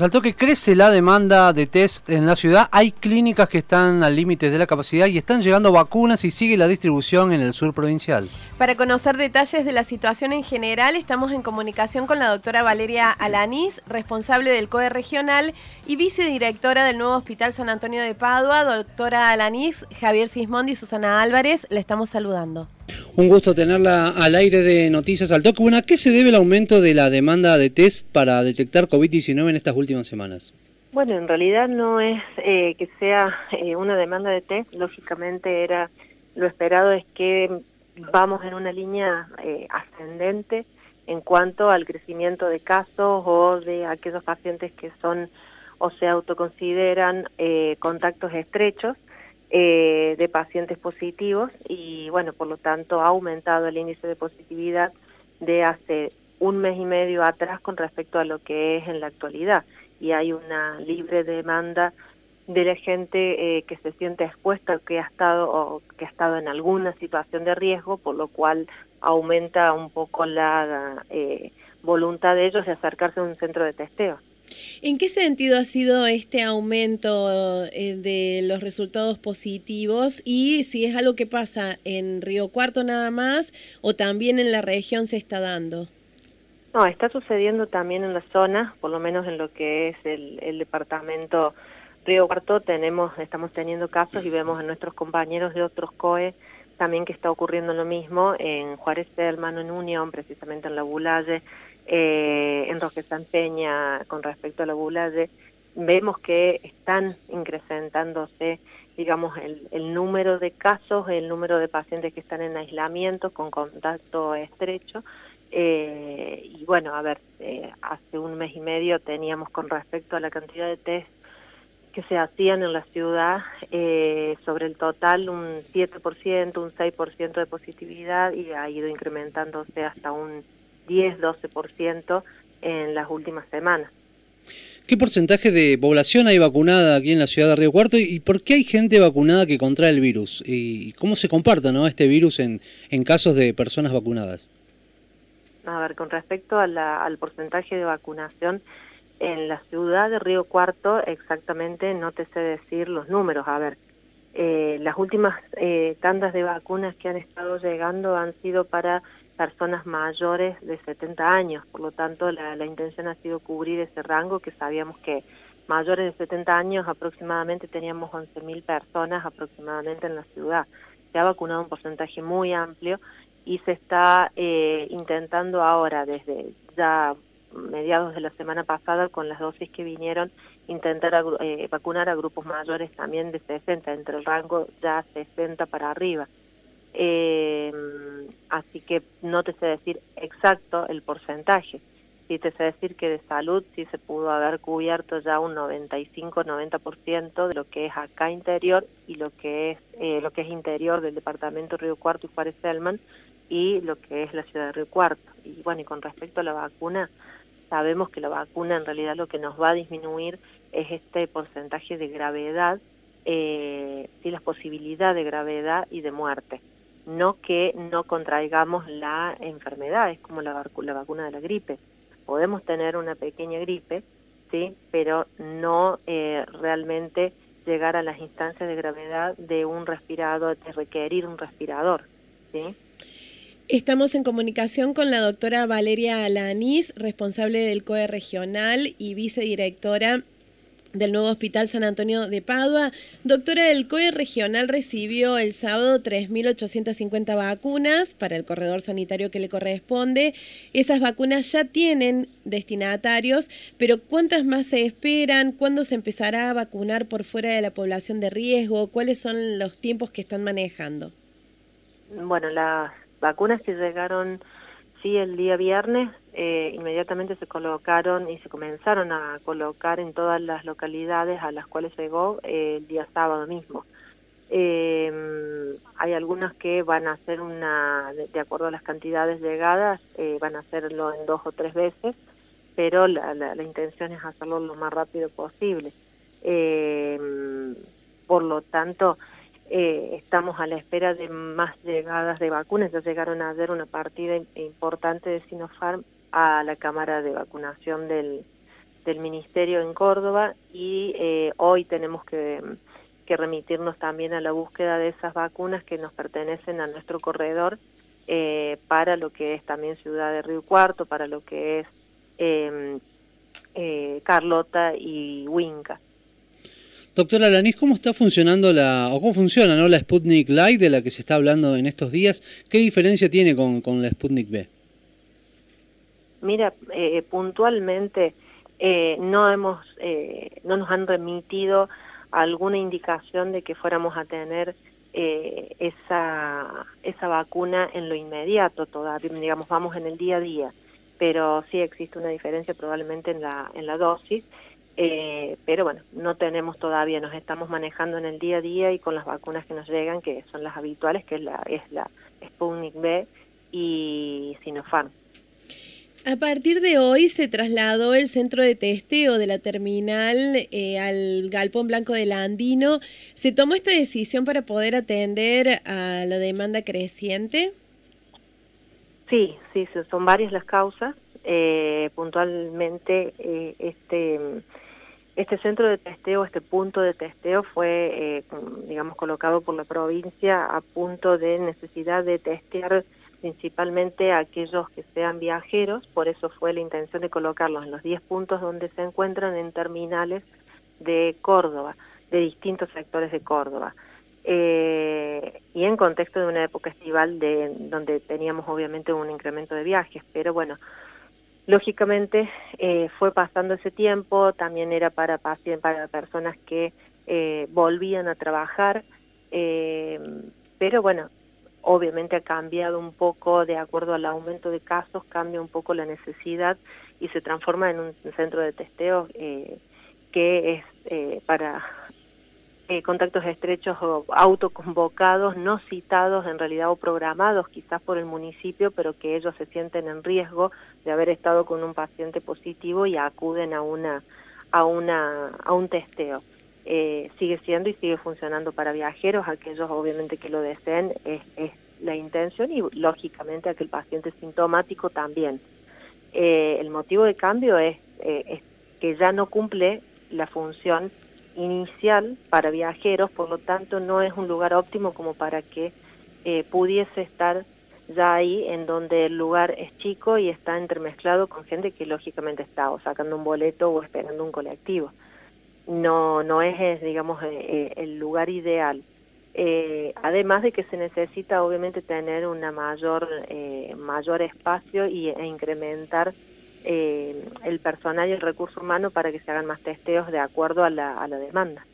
Saltó que crece la demanda de test en la ciudad. Hay clínicas que están al límite de la capacidad y están llegando vacunas y sigue la distribución en el sur provincial. Para conocer detalles de la situación en general, estamos en comunicación con la doctora Valeria Alanís, responsable del COE regional y vicedirectora del nuevo Hospital San Antonio de Padua. Doctora Alanís, Javier Sismondi y Susana Álvarez, le estamos saludando. Un gusto tenerla al aire de Noticias al Toque. Bueno, ¿a qué se debe el aumento de la demanda de test para detectar COVID-19 en estas últimas semanas? Bueno, en realidad no es eh, que sea eh, una demanda de test, lógicamente era lo esperado es que vamos en una línea eh, ascendente en cuanto al crecimiento de casos o de aquellos pacientes que son o se autoconsideran contactos estrechos eh, de pacientes positivos y bueno, por lo tanto ha aumentado el índice de positividad de hace un mes y medio atrás con respecto a lo que es en la actualidad y hay una libre demanda de la gente eh, que se siente expuesta que ha estado o que ha estado en alguna situación de riesgo, por lo cual aumenta un poco la eh, voluntad de ellos de acercarse a un centro de testeo. ¿En qué sentido ha sido este aumento eh, de los resultados positivos y si es algo que pasa en Río Cuarto nada más o también en la región se está dando? No, está sucediendo también en la zona, por lo menos en lo que es el, departamento Río Cuarto, tenemos, estamos teniendo casos y vemos a nuestros compañeros de otros COE también que está ocurriendo lo mismo en Juárez Selman, en Unión, precisamente en la Bulalle, eh, en Roque San Peña con respecto a la Bulalle, vemos que están incrementándose, digamos, el, número de casos, el número de pacientes que están en aislamiento con contacto estrecho. Eh, y bueno, a ver, eh, hace un mes y medio teníamos con respecto a la cantidad de test que se hacían en la ciudad, eh, sobre el total un 7%, un 6% de positividad y ha ido incrementándose hasta un 10-12% en las últimas semanas. ¿Qué porcentaje de población hay vacunada aquí en la ciudad de Río Cuarto y por qué hay gente vacunada que contrae el virus? ¿Y cómo se comparta ¿no? este virus en, en casos de personas vacunadas? A ver, con respecto al porcentaje de vacunación, en la ciudad de Río Cuarto exactamente no te sé decir los números. A ver, eh, las últimas eh, tandas de vacunas que han estado llegando han sido para personas mayores de 70 años, por lo tanto la, intención ha sido cubrir ese rango que sabíamos que mayores de 70 años aproximadamente teníamos 11.000 personas aproximadamente en la ciudad. Se ha vacunado un porcentaje muy amplio y se está eh, intentando ahora desde ya mediados de la semana pasada con las dosis que vinieron intentar eh, vacunar a grupos mayores también de 60, entre el rango ya 60 para arriba. Eh, así que no te sé decir exacto el porcentaje. Sí te sé decir que de salud sí se pudo haber cubierto ya un 95-90% de lo que es acá interior y lo que es eh, lo que es interior del departamento Río Cuarto y Juárez Selman y lo que es la ciudad de Río Cuarto. Y bueno, y con respecto a la vacuna, sabemos que la vacuna en realidad lo que nos va a disminuir es este porcentaje de gravedad, eh, sí, la posibilidad de gravedad y de muerte no que no contraigamos la enfermedad, es como la, vacuna de la gripe. Podemos tener una pequeña gripe, ¿sí? pero no eh, realmente llegar a las instancias de gravedad de un respirador, de requerir un respirador. ¿sí? Estamos en comunicación con la doctora Valeria Alanís, responsable del COE regional y vicedirectora del nuevo Hospital San Antonio de Padua. Doctora, el COE regional recibió el sábado 3.850 vacunas para el corredor sanitario que le corresponde. Esas vacunas ya tienen destinatarios, pero ¿cuántas más se esperan? ¿Cuándo se empezará a vacunar por fuera de la población de riesgo? ¿Cuáles son los tiempos que están manejando? Bueno, las vacunas que llegaron Sí, el día viernes eh, inmediatamente se colocaron y se comenzaron a colocar en todas las localidades a las cuales llegó eh, el día sábado mismo. Eh, hay algunas que van a hacer una, de, acuerdo a las cantidades llegadas, van a hacerlo en dos o tres veces, pero la, la intención es hacerlo lo más rápido posible. por lo tanto, eh, estamos a la espera de más llegadas de vacunas. Ya llegaron a hacer una partida importante de Sinopharm a la cámara de vacunación del, del Ministerio en Córdoba y hoy tenemos que, remitirnos también a la búsqueda de esas vacunas que nos pertenecen a nuestro corredor para lo que es también Ciudad de Río Cuarto, para lo que es em, Carlota y Huinca. Doctora Lanís, ¿cómo está funcionando la, o cómo funciona ¿no? la Sputnik Light de la que se está hablando en estos días? ¿Qué diferencia tiene con, la Sputnik B? Mira, eh, puntualmente eh, no hemos, eh, no nos han remitido alguna indicación de que fuéramos a tener esa, esa vacuna en lo inmediato todavía, digamos, vamos en el día a día, pero sí existe una diferencia probablemente en la, en la dosis eh, pero bueno, no tenemos todavía, nos estamos manejando en el día a día y con las vacunas que nos llegan, que son las habituales, que es la, es la Sputnik B y Sinopharm. A partir de hoy se trasladó el centro de testeo de la terminal eh, al Galpón Blanco del Andino. ¿Se tomó esta decisión para poder atender a la demanda creciente? Sí, sí, son varias las causas. Eh, puntualmente, este este centro de testeo, este punto de testeo fue, eh, digamos, colocado por la provincia a punto de necesidad de testear principalmente a aquellos que sean viajeros, por eso fue la intención de colocarlos en los 10 puntos donde se encuentran en terminales de Córdoba, de distintos sectores de Córdoba. Eh, y en contexto de una época estival de, donde teníamos obviamente un incremento de viajes, pero bueno, Lógicamente eh, fue pasando ese tiempo, también era para, para personas que eh, volvían a trabajar, eh, pero bueno, obviamente ha cambiado un poco de acuerdo al aumento de casos, cambia un poco la necesidad y se transforma en un centro de testeo que es para eh, contactos estrechos o autoconvocados, no citados en realidad o programados quizás por el municipio, pero que ellos se sienten en riesgo de haber estado con un paciente positivo y acuden a, una, a, una, a un testeo. Eh, sigue siendo y sigue funcionando para viajeros, aquellos obviamente que lo deseen es, la intención y lógicamente aquel paciente sintomático también. Eh, el motivo de cambio es que ya no cumple la función inicial para viajeros, por lo tanto no es un lugar óptimo como para que eh, pudiese estar ya ahí en donde el lugar es chico y está entremezclado con gente que lógicamente está o sacando un boleto o esperando un colectivo. No, no es, digamos, eh, eh, el lugar ideal. además de que se necesita obviamente tener una mayor, mayor espacio y, e incrementar eh, el personal y el recurso humano para que se hagan más testeos de acuerdo a la, a la demanda.